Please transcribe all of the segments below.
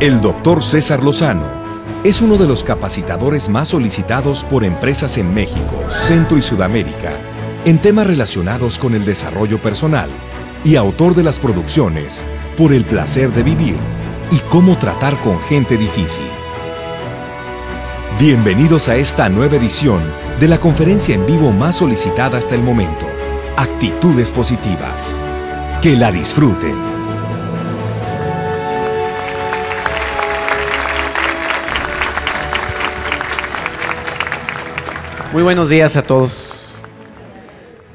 El doctor César Lozano es uno de los capacitadores más solicitados por empresas en México, Centro y Sudamérica en temas relacionados con el desarrollo personal y autor de las producciones Por el placer de vivir y cómo tratar con gente difícil. Bienvenidos a esta nueva edición de la conferencia en vivo más solicitada hasta el momento, Actitudes Positivas. Que la disfruten. Muy buenos días a todos.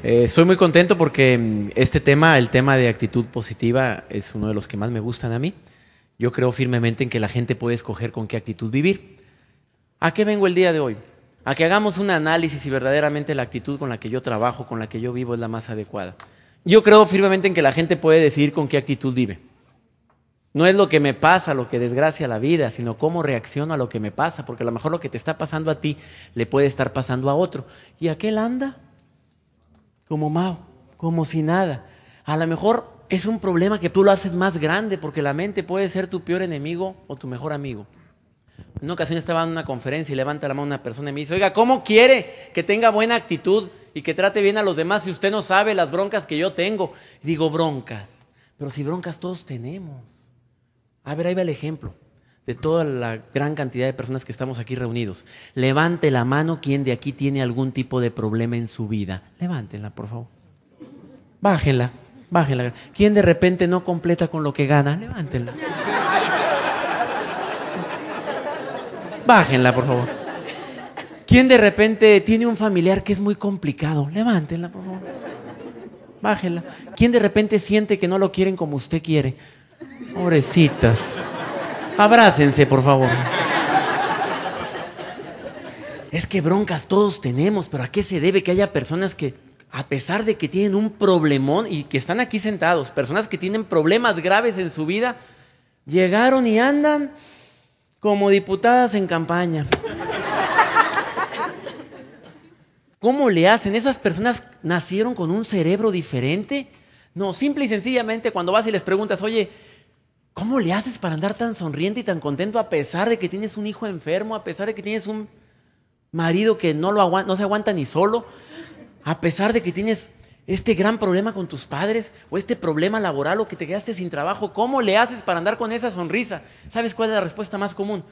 Eh, estoy muy contento porque mm, este tema, el tema de actitud positiva, es uno de los que más me gustan a mí. Yo creo firmemente en que la gente puede escoger con qué actitud vivir. ¿A qué vengo el día de hoy? A que hagamos un análisis si verdaderamente la actitud con la que yo trabajo, con la que yo vivo es la más adecuada. Yo creo firmemente en que la gente puede decidir con qué actitud vive. No es lo que me pasa, lo que desgracia la vida, sino cómo reacciono a lo que me pasa, porque a lo mejor lo que te está pasando a ti le puede estar pasando a otro. ¿Y aquel anda? Como Mao, como si nada. A lo mejor es un problema que tú lo haces más grande, porque la mente puede ser tu peor enemigo o tu mejor amigo. En una ocasión estaba en una conferencia y levanta la mano una persona y me dice, oiga, ¿cómo quiere que tenga buena actitud y que trate bien a los demás si usted no sabe las broncas que yo tengo? Digo, broncas. Pero si broncas todos tenemos. A ver, ahí va el ejemplo de toda la gran cantidad de personas que estamos aquí reunidos. Levante la mano quien de aquí tiene algún tipo de problema en su vida. Levántenla, por favor. Bájenla, bájenla. ¿Quién de repente no completa con lo que gana? Levántenla. Bájenla, por favor. ¿Quién de repente tiene un familiar que es muy complicado? Levántenla, por favor. Bájenla. ¿Quién de repente siente que no lo quieren como usted quiere? Pobrecitas. Abrácense, por favor. Es que broncas todos tenemos, pero ¿a qué se debe que haya personas que, a pesar de que tienen un problemón y que están aquí sentados, personas que tienen problemas graves en su vida, llegaron y andan como diputadas en campaña? ¿Cómo le hacen? ¿Esas personas nacieron con un cerebro diferente? No, simple y sencillamente cuando vas y les preguntas, oye, ¿Cómo le haces para andar tan sonriente y tan contento a pesar de que tienes un hijo enfermo, a pesar de que tienes un marido que no, lo no se aguanta ni solo, a pesar de que tienes este gran problema con tus padres o este problema laboral o que te quedaste sin trabajo? ¿Cómo le haces para andar con esa sonrisa? ¿Sabes cuál es la respuesta más común?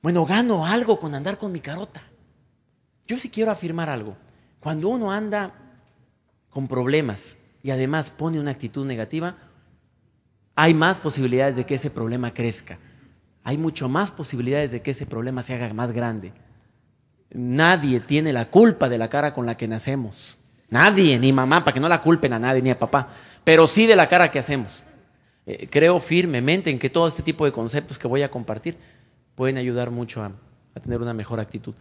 Bueno, gano algo con andar con mi carota. Yo sí quiero afirmar algo. Cuando uno anda con problemas y además pone una actitud negativa, hay más posibilidades de que ese problema crezca. Hay mucho más posibilidades de que ese problema se haga más grande. Nadie tiene la culpa de la cara con la que nacemos. Nadie, ni mamá, para que no la culpen a nadie, ni a papá, pero sí de la cara que hacemos. Eh, creo firmemente en que todo este tipo de conceptos que voy a compartir pueden ayudar mucho a, a tener una mejor actitud.